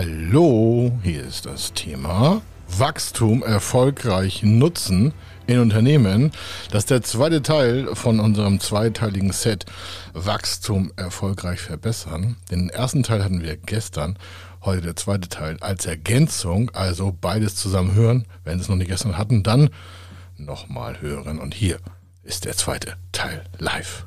Hallo, hier ist das Thema Wachstum erfolgreich nutzen in Unternehmen. Das ist der zweite Teil von unserem zweiteiligen Set Wachstum erfolgreich verbessern. Den ersten Teil hatten wir gestern, heute der zweite Teil als Ergänzung, also beides zusammen hören. Wenn Sie es noch nicht gestern hatten, dann nochmal hören. Und hier ist der zweite Teil live.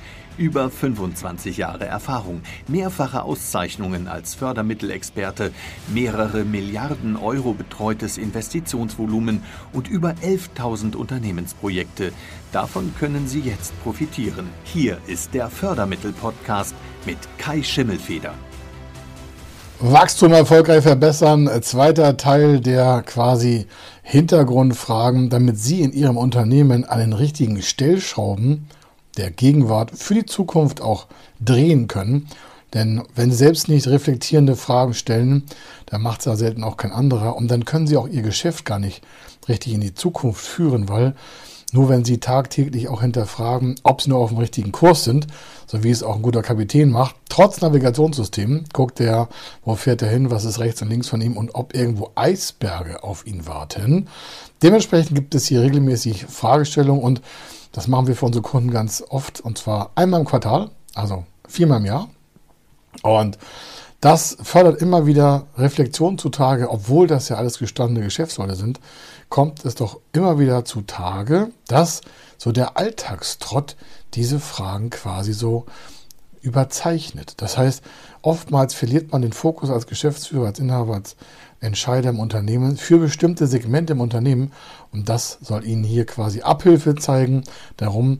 Über 25 Jahre Erfahrung, mehrfache Auszeichnungen als Fördermittelexperte, mehrere Milliarden Euro betreutes Investitionsvolumen und über 11.000 Unternehmensprojekte. Davon können Sie jetzt profitieren. Hier ist der Fördermittel-Podcast mit Kai Schimmelfeder. Wachstum erfolgreich verbessern, zweiter Teil der quasi Hintergrundfragen, damit Sie in Ihrem Unternehmen an den richtigen Stellschrauben der Gegenwart für die Zukunft auch drehen können. Denn wenn Sie selbst nicht reflektierende Fragen stellen, dann macht es ja selten auch kein anderer. Und dann können Sie auch Ihr Geschäft gar nicht richtig in die Zukunft führen, weil nur wenn Sie tagtäglich auch hinterfragen, ob Sie nur auf dem richtigen Kurs sind, so wie es auch ein guter Kapitän macht, trotz Navigationssystem, guckt er, wo fährt er hin, was ist rechts und links von ihm und ob irgendwo Eisberge auf ihn warten. Dementsprechend gibt es hier regelmäßig Fragestellungen und das machen wir für unsere Kunden ganz oft und zwar einmal im Quartal, also viermal im Jahr. Und das fördert immer wieder Reflexion zutage, obwohl das ja alles gestandene Geschäftsleute sind, kommt es doch immer wieder zutage, dass so der Alltagstrott diese Fragen quasi so überzeichnet. Das heißt, oftmals verliert man den Fokus als Geschäftsführer, als Inhaber, als Entscheider im Unternehmen für bestimmte Segmente im Unternehmen und das soll Ihnen hier quasi Abhilfe zeigen. Darum,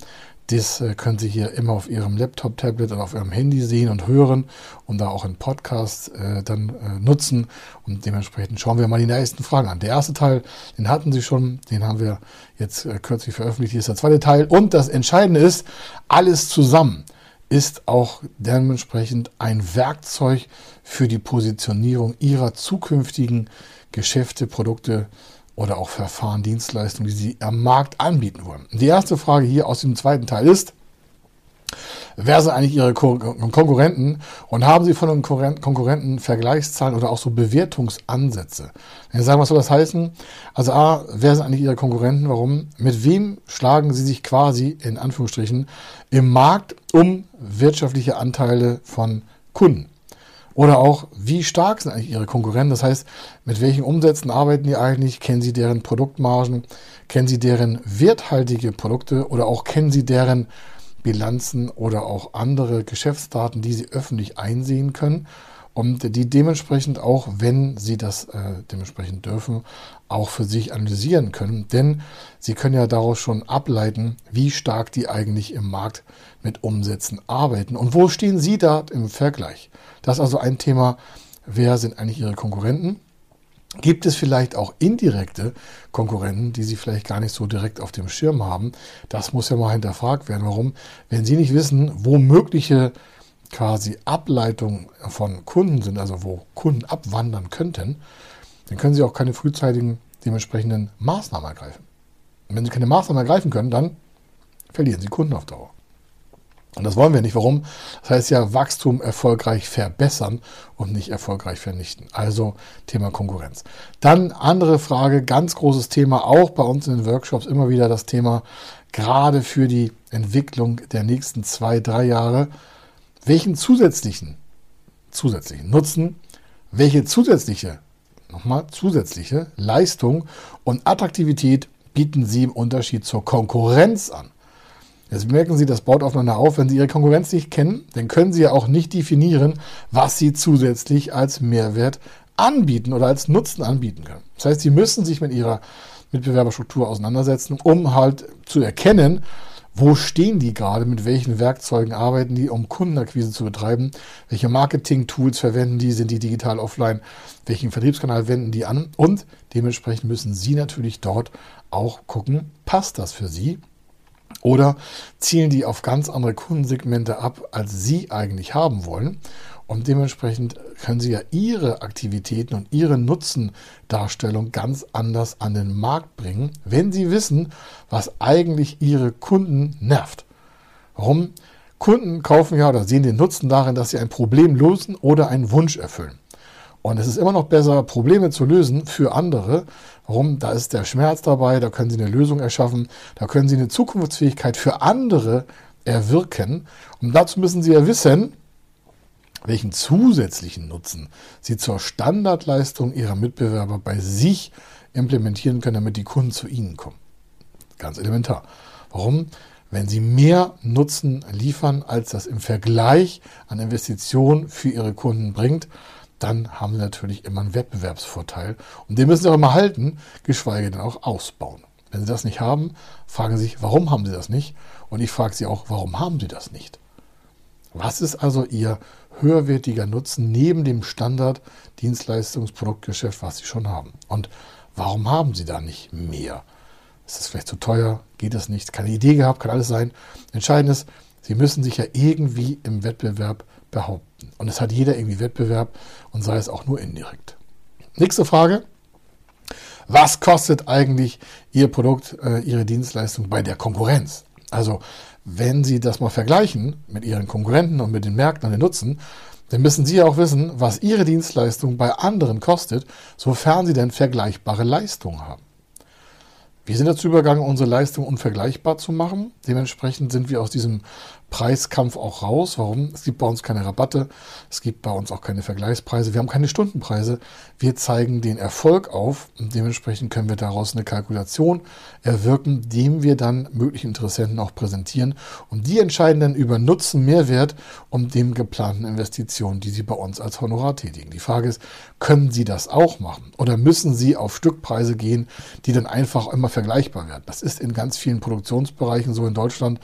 das äh, können Sie hier immer auf Ihrem Laptop, Tablet oder auf Ihrem Handy sehen und hören und da auch in Podcasts äh, dann äh, nutzen. Und dementsprechend schauen wir mal die nächsten Fragen an. Der erste Teil, den hatten Sie schon, den haben wir jetzt äh, kürzlich veröffentlicht. Hier ist der zweite Teil. Und das Entscheidende ist, alles zusammen ist auch dementsprechend ein Werkzeug für die Positionierung ihrer zukünftigen Geschäfte, Produkte oder auch Verfahren, Dienstleistungen, die sie am Markt anbieten wollen. Die erste Frage hier aus dem zweiten Teil ist, wer sind eigentlich Ihre Konkurrenten und haben Sie von den Konkurrenten Vergleichszahlen oder auch so Bewertungsansätze? Wenn sagen, was soll das heißen? Also A, wer sind eigentlich Ihre Konkurrenten? Warum? Mit wem schlagen Sie sich quasi in Anführungsstrichen im Markt um wirtschaftliche Anteile von Kunden? Oder auch, wie stark sind eigentlich Ihre Konkurrenten? Das heißt, mit welchen Umsätzen arbeiten die eigentlich? Kennen Sie deren Produktmargen? Kennen Sie deren werthaltige Produkte? Oder auch kennen Sie deren Bilanzen oder auch andere Geschäftsdaten, die Sie öffentlich einsehen können und die dementsprechend auch, wenn Sie das äh, dementsprechend dürfen, auch für sich analysieren können. Denn Sie können ja daraus schon ableiten, wie stark die eigentlich im Markt mit Umsätzen arbeiten und wo stehen Sie da im Vergleich. Das ist also ein Thema, wer sind eigentlich Ihre Konkurrenten? Gibt es vielleicht auch indirekte Konkurrenten, die Sie vielleicht gar nicht so direkt auf dem Schirm haben? Das muss ja mal hinterfragt werden. Warum? Wenn Sie nicht wissen, wo mögliche quasi Ableitungen von Kunden sind, also wo Kunden abwandern könnten, dann können Sie auch keine frühzeitigen dementsprechenden Maßnahmen ergreifen. Und wenn Sie keine Maßnahmen ergreifen können, dann verlieren Sie Kunden auf Dauer. Und das wollen wir nicht. Warum? Das heißt ja Wachstum erfolgreich verbessern und nicht erfolgreich vernichten. Also Thema Konkurrenz. Dann andere Frage, ganz großes Thema, auch bei uns in den Workshops immer wieder das Thema, gerade für die Entwicklung der nächsten zwei, drei Jahre. Welchen zusätzlichen, zusätzlichen Nutzen, welche zusätzliche, nochmal zusätzliche Leistung und Attraktivität bieten Sie im Unterschied zur Konkurrenz an? Jetzt merken Sie, das baut aufeinander auf. Wenn Sie Ihre Konkurrenz nicht kennen, dann können Sie ja auch nicht definieren, was Sie zusätzlich als Mehrwert anbieten oder als Nutzen anbieten können. Das heißt, Sie müssen sich mit Ihrer Mitbewerberstruktur auseinandersetzen, um halt zu erkennen, Wo stehen die gerade? Mit welchen Werkzeugen arbeiten die, um Kundenakquise zu betreiben? Welche Marketing-Tools verwenden die? Sind die digital offline? Welchen Vertriebskanal wenden die an? Und dementsprechend müssen Sie natürlich dort auch gucken, passt das für Sie? Oder zielen die auf ganz andere Kundensegmente ab, als Sie eigentlich haben wollen? Und dementsprechend können Sie ja Ihre Aktivitäten und Ihre Nutzendarstellung ganz anders an den Markt bringen, wenn Sie wissen, was eigentlich Ihre Kunden nervt. Warum? Kunden kaufen ja oder sehen den Nutzen darin, dass sie ein Problem lösen oder einen Wunsch erfüllen. Und es ist immer noch besser, Probleme zu lösen für andere. Warum? Da ist der Schmerz dabei, da können Sie eine Lösung erschaffen, da können Sie eine Zukunftsfähigkeit für andere erwirken. Und dazu müssen Sie ja wissen, welchen zusätzlichen Nutzen sie zur Standardleistung ihrer Mitbewerber bei sich implementieren können, damit die Kunden zu ihnen kommen. Ganz elementar. Warum? Wenn sie mehr Nutzen liefern, als das im Vergleich an Investitionen für ihre Kunden bringt, dann haben sie natürlich immer einen Wettbewerbsvorteil. Und den müssen sie auch immer halten, geschweige denn auch ausbauen. Wenn sie das nicht haben, fragen sie sich, warum haben sie das nicht? Und ich frage sie auch, warum haben sie das nicht? Was ist also ihr höherwertiger Nutzen neben dem Standard Dienstleistungsproduktgeschäft, was Sie schon haben. Und warum haben Sie da nicht mehr? Ist es vielleicht zu teuer? Geht es nicht? Keine Idee gehabt? Kann alles sein. Entscheidend ist, Sie müssen sich ja irgendwie im Wettbewerb behaupten. Und es hat jeder irgendwie Wettbewerb und sei es auch nur indirekt. Nächste Frage. Was kostet eigentlich Ihr Produkt, äh, Ihre Dienstleistung bei der Konkurrenz? Also wenn Sie das mal vergleichen mit Ihren Konkurrenten und mit den Märkten und den Nutzen, dann müssen Sie auch wissen, was Ihre Dienstleistung bei anderen kostet, sofern Sie denn vergleichbare Leistungen haben. Wir sind dazu übergegangen, unsere Leistung unvergleichbar zu machen. Dementsprechend sind wir aus diesem Preiskampf auch raus. Warum? Es gibt bei uns keine Rabatte, es gibt bei uns auch keine Vergleichspreise, wir haben keine Stundenpreise. Wir zeigen den Erfolg auf und dementsprechend können wir daraus eine Kalkulation erwirken, dem wir dann möglichen Interessenten auch präsentieren. Und die entscheiden dann über Nutzen, Mehrwert und dem geplanten Investitionen, die sie bei uns als Honorar tätigen. Die Frage ist, können sie das auch machen? Oder müssen sie auf Stückpreise gehen, die dann einfach immer vergleichbar werden? Das ist in ganz vielen Produktionsbereichen so in Deutschland.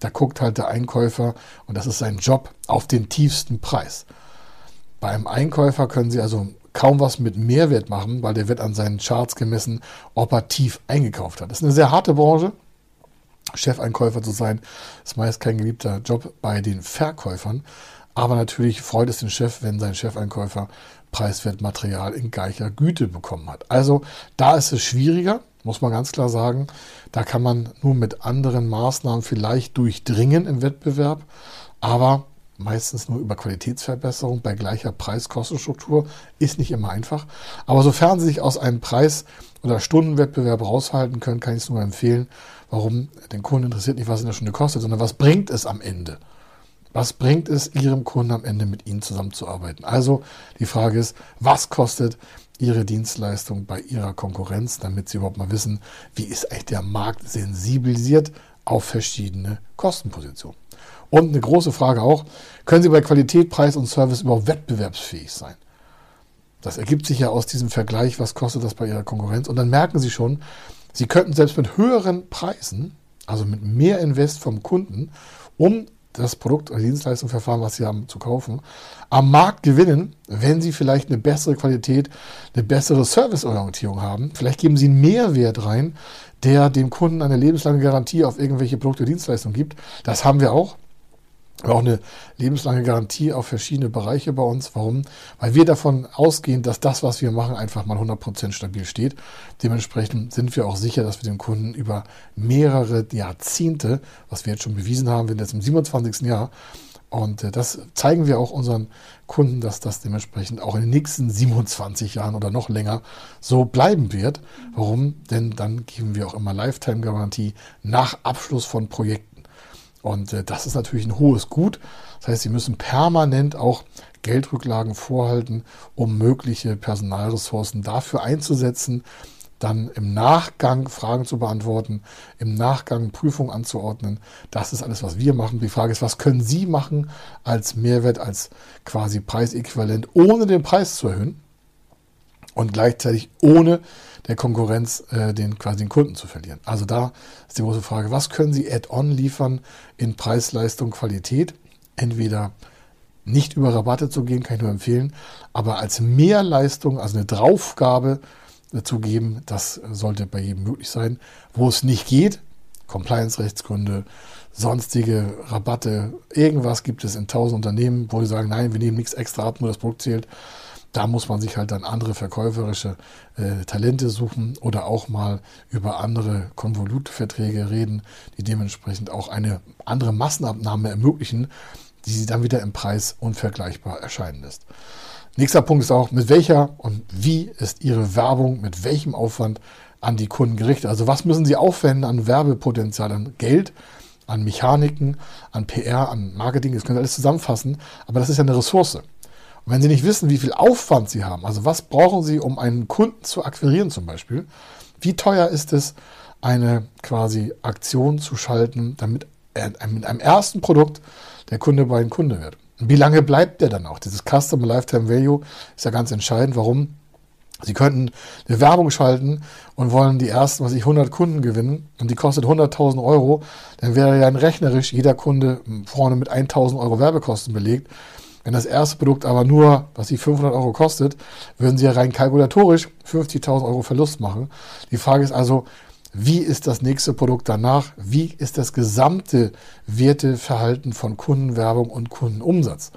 Da guckt halt der Einkäufer, und das ist sein Job, auf den tiefsten Preis. Beim Einkäufer können Sie also kaum was mit Mehrwert machen, weil der wird an seinen Charts gemessen, ob er tief eingekauft hat. Das ist eine sehr harte Branche. Chefeinkäufer zu sein, ist meist kein geliebter Job bei den Verkäufern. Aber natürlich freut es den Chef, wenn sein Chefeinkäufer preiswert Material in gleicher Güte bekommen hat. Also da ist es schwieriger muss man ganz klar sagen. Da kann man nur mit anderen Maßnahmen vielleicht durchdringen im Wettbewerb, aber meistens nur über Qualitätsverbesserung bei gleicher Preis-Kostenstruktur ist nicht immer einfach. Aber sofern Sie sich aus einem Preis- oder Stundenwettbewerb raushalten können, kann ich es nur empfehlen. Warum? Den Kunden interessiert nicht, was in der Stunde kostet, sondern was bringt es am Ende? Was bringt es Ihrem Kunden am Ende mit Ihnen zusammenzuarbeiten? Also die Frage ist, was kostet ihre Dienstleistung bei ihrer Konkurrenz, damit sie überhaupt mal wissen, wie ist eigentlich der Markt sensibilisiert auf verschiedene Kostenpositionen. Und eine große Frage auch, können Sie bei Qualität, Preis und Service überhaupt wettbewerbsfähig sein? Das ergibt sich ja aus diesem Vergleich, was kostet das bei Ihrer Konkurrenz. Und dann merken Sie schon, Sie könnten selbst mit höheren Preisen, also mit mehr Invest vom Kunden, um das Produkt oder Dienstleistungsverfahren, was Sie haben, zu kaufen, am Markt gewinnen, wenn Sie vielleicht eine bessere Qualität, eine bessere Serviceorientierung haben. Vielleicht geben Sie einen Mehrwert rein, der dem Kunden eine lebenslange Garantie auf irgendwelche Produkte oder Dienstleistungen gibt. Das haben wir auch auch eine lebenslange Garantie auf verschiedene Bereiche bei uns. Warum? Weil wir davon ausgehen, dass das, was wir machen, einfach mal 100% stabil steht. Dementsprechend sind wir auch sicher, dass wir den Kunden über mehrere Jahrzehnte, was wir jetzt schon bewiesen haben, wir sind jetzt im 27. Jahr, und äh, das zeigen wir auch unseren Kunden, dass das dementsprechend auch in den nächsten 27 Jahren oder noch länger so bleiben wird. Warum? Denn dann geben wir auch immer Lifetime-Garantie nach Abschluss von Projekten. Und äh, das ist natürlich ein hohes Gut. Das heißt, Sie müssen permanent auch Geldrücklagen vorhalten, um mögliche Personalressourcen dafür einzusetzen, dann im Nachgang Fragen zu beantworten, im Nachgang Prüfungen anzuordnen. Das ist alles, was wir machen. Die Frage ist, was können Sie machen als Mehrwert, als quasi Preisäquivalent, ohne den Preis zu erhöhen? und gleichzeitig ohne der Konkurrenz äh, den quasi den Kunden zu verlieren. Also da ist die große Frage, was können Sie add-on liefern in Preis, Leistung, Qualität? Entweder nicht über Rabatte zu gehen, kann ich nur empfehlen, aber als Mehrleistung, also eine Draufgabe zu geben, das sollte bei jedem möglich sein. Wo es nicht geht, Compliance-Rechtsgründe, sonstige Rabatte, irgendwas gibt es in tausend Unternehmen, wo sie sagen, nein, wir nehmen nichts extra ab, nur das Produkt zählt. Da muss man sich halt dann andere verkäuferische äh, Talente suchen oder auch mal über andere Konvolutverträge reden, die dementsprechend auch eine andere Massenabnahme ermöglichen, die sie dann wieder im Preis unvergleichbar erscheinen lässt. Nächster Punkt ist auch, mit welcher und wie ist Ihre Werbung, mit welchem Aufwand an die Kunden gerichtet? Also was müssen Sie aufwenden an Werbepotenzial, an Geld, an Mechaniken, an PR, an Marketing, das können Sie alles zusammenfassen, aber das ist ja eine Ressource. Wenn Sie nicht wissen, wie viel Aufwand Sie haben, also was brauchen Sie, um einen Kunden zu akquirieren zum Beispiel, wie teuer ist es, eine quasi Aktion zu schalten, damit mit einem ersten Produkt der Kunde bei einem Kunde wird. Und wie lange bleibt der dann auch? Dieses Customer Lifetime Value ist ja ganz entscheidend. Warum? Sie könnten eine Werbung schalten und wollen die ersten, was ich, 100 Kunden gewinnen und die kostet 100.000 Euro, dann wäre ja rechnerisch jeder Kunde vorne mit 1.000 Euro Werbekosten belegt. Wenn das erste Produkt aber nur, was sie 500 Euro kostet, würden sie ja rein kalkulatorisch 50.000 Euro Verlust machen. Die Frage ist also, wie ist das nächste Produkt danach? Wie ist das gesamte Werteverhalten von Kundenwerbung und Kundenumsatz?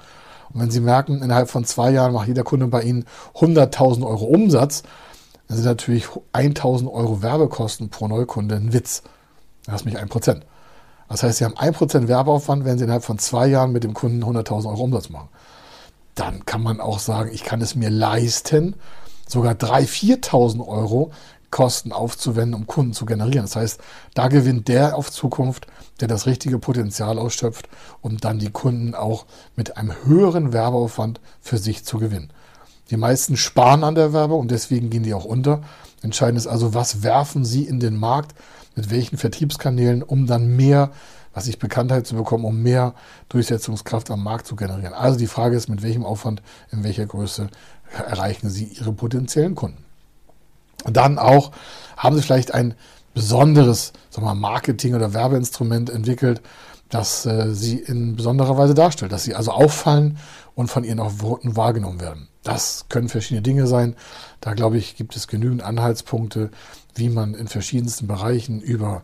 Und wenn Sie merken, innerhalb von zwei Jahren macht jeder Kunde bei Ihnen 100.000 Euro Umsatz, dann sind natürlich 1.000 Euro Werbekosten pro Neukunde ein Witz. Das ist nicht ein Prozent. Das heißt, Sie haben ein Prozent Werbeaufwand, wenn Sie innerhalb von zwei Jahren mit dem Kunden 100.000 Euro Umsatz machen. Dann kann man auch sagen, ich kann es mir leisten, sogar 3.000, 4.000 Euro Kosten aufzuwenden, um Kunden zu generieren. Das heißt, da gewinnt der auf Zukunft, der das richtige Potenzial ausschöpft, um dann die Kunden auch mit einem höheren Werbeaufwand für sich zu gewinnen. Die meisten sparen an der Werbung und deswegen gehen die auch unter. Entscheidend ist also, was werfen sie in den Markt, mit welchen Vertriebskanälen, um dann mehr, was ich Bekanntheit zu bekommen, um mehr Durchsetzungskraft am Markt zu generieren. Also die Frage ist, mit welchem Aufwand, in welcher Größe erreichen Sie Ihre potenziellen Kunden. Und dann auch haben sie vielleicht ein besonderes sagen wir, Marketing- oder Werbeinstrument entwickelt, das äh, sie in besonderer Weise darstellt, dass sie also auffallen und von ihren Worten wahrgenommen werden. Das können verschiedene Dinge sein. Da glaube ich, gibt es genügend Anhaltspunkte, wie man in verschiedensten Bereichen über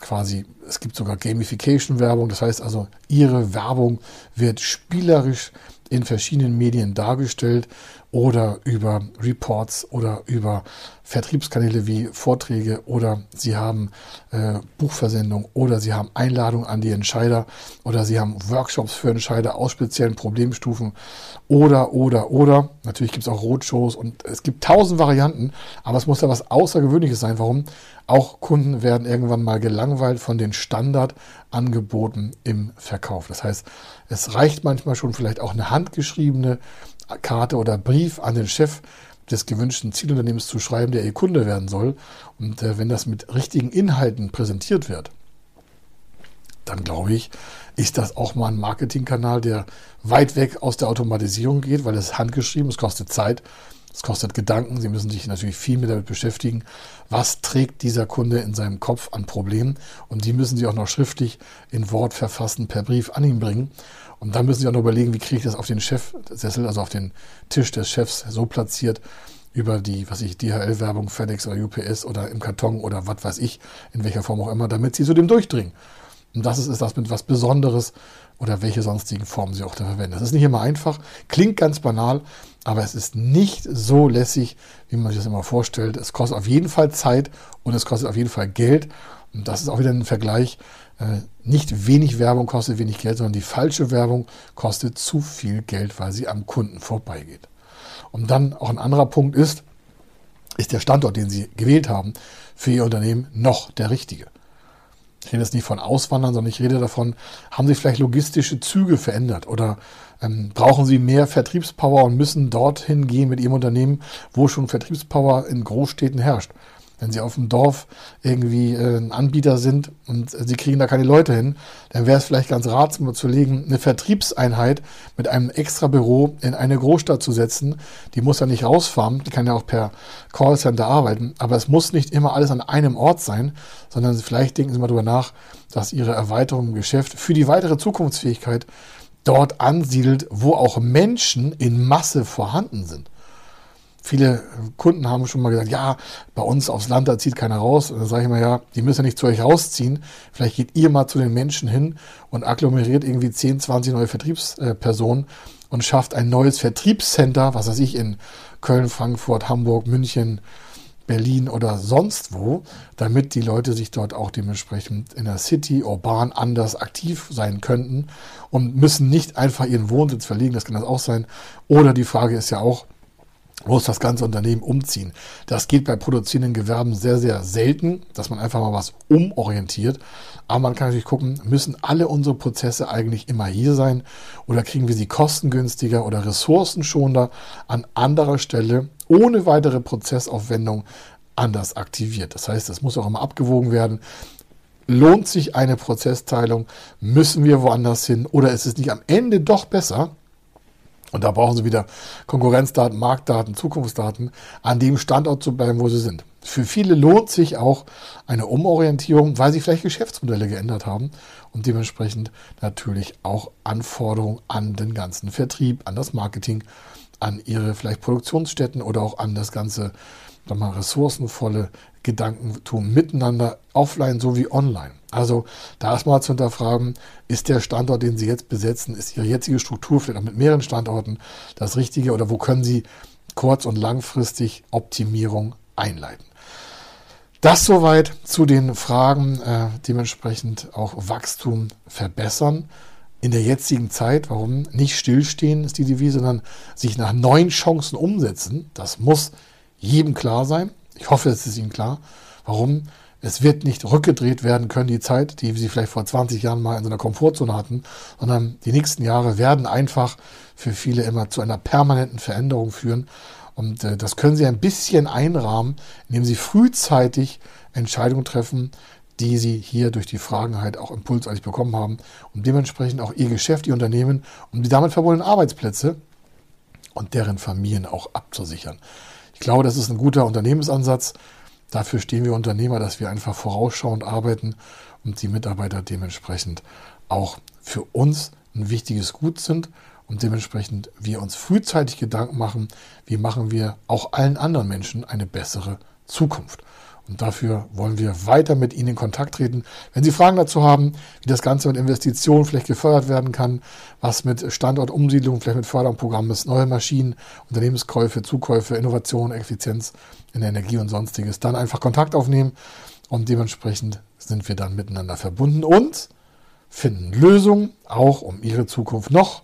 quasi, es gibt sogar Gamification-Werbung, das heißt also, ihre Werbung wird spielerisch in verschiedenen Medien dargestellt oder über Reports oder über Vertriebskanäle wie Vorträge oder Sie haben äh, Buchversendung oder Sie haben Einladungen an die Entscheider oder Sie haben Workshops für Entscheider aus speziellen Problemstufen oder, oder, oder. Natürlich gibt es auch Roadshows und es gibt tausend Varianten, aber es muss ja was Außergewöhnliches sein. Warum? Auch Kunden werden irgendwann mal gelangweilt von den Standardangeboten im Verkauf. Das heißt, es reicht manchmal schon vielleicht auch eine handgeschriebene Karte oder Brief an den Chef des gewünschten Zielunternehmens zu schreiben, der ihr Kunde werden soll. Und äh, wenn das mit richtigen Inhalten präsentiert wird, dann glaube ich, ist das auch mal ein Marketingkanal, der weit weg aus der Automatisierung geht, weil es handgeschrieben, es kostet Zeit, es kostet Gedanken. Sie müssen sich natürlich viel mehr damit beschäftigen, was trägt dieser Kunde in seinem Kopf an Problemen. Und die müssen Sie auch noch schriftlich in Wort verfassen, per Brief an ihn bringen. Und dann müssen Sie auch noch überlegen, wie kriege ich das auf den Chefsessel, also auf den Tisch des Chefs so platziert, über die, was ich, DHL-Werbung, FedEx oder UPS oder im Karton oder was weiß ich, in welcher Form auch immer, damit Sie zu dem durchdringen. Und das ist, ist das mit was Besonderes oder welche sonstigen Formen Sie auch da verwenden. Das ist nicht immer einfach, klingt ganz banal, aber es ist nicht so lässig, wie man sich das immer vorstellt. Es kostet auf jeden Fall Zeit und es kostet auf jeden Fall Geld. Und das ist auch wieder ein Vergleich äh, nicht wenig Werbung kostet wenig Geld, sondern die falsche Werbung kostet zu viel Geld, weil sie am Kunden vorbeigeht. Und dann auch ein anderer Punkt ist, ist der Standort, den Sie gewählt haben, für Ihr Unternehmen noch der richtige? Ich rede jetzt nicht von Auswandern, sondern ich rede davon, haben Sie vielleicht logistische Züge verändert oder ähm, brauchen Sie mehr Vertriebspower und müssen dorthin gehen mit Ihrem Unternehmen, wo schon Vertriebspower in Großstädten herrscht? Wenn Sie auf dem Dorf irgendwie äh, ein Anbieter sind und Sie kriegen da keine Leute hin, dann wäre es vielleicht ganz ratsam zu legen, eine Vertriebseinheit mit einem extra Büro in eine Großstadt zu setzen. Die muss ja nicht rausfahren, die kann ja auch per Callcenter arbeiten, aber es muss nicht immer alles an einem Ort sein, sondern vielleicht denken Sie mal darüber nach, dass Ihre Erweiterung im Geschäft für die weitere Zukunftsfähigkeit dort ansiedelt, wo auch Menschen in Masse vorhanden sind. Viele Kunden haben schon mal gesagt, ja, bei uns aufs Land, da zieht keiner raus. Und dann sage ich mal, ja, die müssen ja nicht zu euch rausziehen. Vielleicht geht ihr mal zu den Menschen hin und agglomeriert irgendwie 10, 20 neue Vertriebspersonen und schafft ein neues Vertriebscenter, was weiß ich, in Köln, Frankfurt, Hamburg, München, Berlin oder sonst wo, damit die Leute sich dort auch dementsprechend in der City urban anders aktiv sein könnten und müssen nicht einfach ihren Wohnsitz verlegen, das kann das auch sein. Oder die Frage ist ja auch, muss das ganze Unternehmen umziehen. Das geht bei produzierenden Gewerben sehr, sehr selten, dass man einfach mal was umorientiert. Aber man kann natürlich gucken, müssen alle unsere Prozesse eigentlich immer hier sein oder kriegen wir sie kostengünstiger oder ressourcenschonender an anderer Stelle ohne weitere Prozessaufwendung anders aktiviert. Das heißt, es muss auch immer abgewogen werden. Lohnt sich eine Prozessteilung? Müssen wir woanders hin? Oder ist es nicht am Ende doch besser, und da brauchen Sie wieder Konkurrenzdaten, Marktdaten, Zukunftsdaten, an dem Standort zu bleiben, wo Sie sind. Für viele lohnt sich auch eine Umorientierung, weil sie vielleicht Geschäftsmodelle geändert haben und dementsprechend natürlich auch Anforderungen an den ganzen Vertrieb, an das Marketing, an ihre vielleicht Produktionsstätten oder auch an das ganze sag mal, ressourcenvolle Gedankentum miteinander, offline sowie online. Also da erstmal zu hinterfragen, ist der Standort, den Sie jetzt besetzen, ist Ihre jetzige Struktur vielleicht auch mit mehreren Standorten das Richtige oder wo können Sie kurz- und langfristig Optimierung einleiten? Das soweit zu den Fragen, äh, dementsprechend auch Wachstum verbessern in der jetzigen Zeit. Warum? Nicht stillstehen ist die Devise, sondern sich nach neuen Chancen umsetzen. Das muss jedem klar sein. Ich hoffe, es ist Ihnen klar. Warum? Es wird nicht rückgedreht werden können, die Zeit, die Sie vielleicht vor 20 Jahren mal in so einer Komfortzone hatten, sondern die nächsten Jahre werden einfach für viele immer zu einer permanenten Veränderung führen. Und äh, das können Sie ein bisschen einrahmen, indem Sie frühzeitig Entscheidungen treffen, die Sie hier durch die Fragen halt auch impulsartig bekommen haben und dementsprechend auch Ihr Geschäft, Ihr Unternehmen und die damit verbundenen Arbeitsplätze und deren Familien auch abzusichern. Ich glaube, das ist ein guter Unternehmensansatz. Dafür stehen wir Unternehmer, dass wir einfach vorausschauend arbeiten und die Mitarbeiter dementsprechend auch für uns ein wichtiges Gut sind und dementsprechend wir uns frühzeitig Gedanken machen, wie machen wir auch allen anderen Menschen eine bessere Zukunft. Und dafür wollen wir weiter mit Ihnen in Kontakt treten. Wenn Sie Fragen dazu haben, wie das Ganze mit Investitionen vielleicht gefördert werden kann, was mit Standortumsiedlung, vielleicht mit Förderprogrammen ist, neue Maschinen, Unternehmenskäufe, Zukäufe, Innovation, Effizienz in der Energie und sonstiges, dann einfach Kontakt aufnehmen und dementsprechend sind wir dann miteinander verbunden und finden Lösungen, auch um Ihre Zukunft noch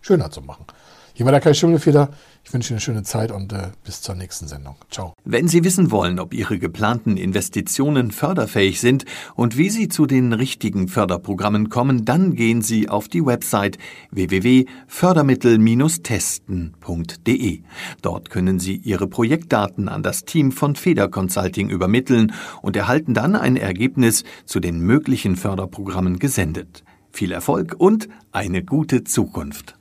schöner zu machen. Hier war der Kai Schimmelfeder. Ich wünsche Ihnen eine schöne Zeit und äh, bis zur nächsten Sendung. Ciao. Wenn Sie wissen wollen, ob Ihre geplanten Investitionen förderfähig sind und wie Sie zu den richtigen Förderprogrammen kommen, dann gehen Sie auf die Website www.fördermittel-testen.de. Dort können Sie Ihre Projektdaten an das Team von Feder Consulting übermitteln und erhalten dann ein Ergebnis zu den möglichen Förderprogrammen gesendet. Viel Erfolg und eine gute Zukunft.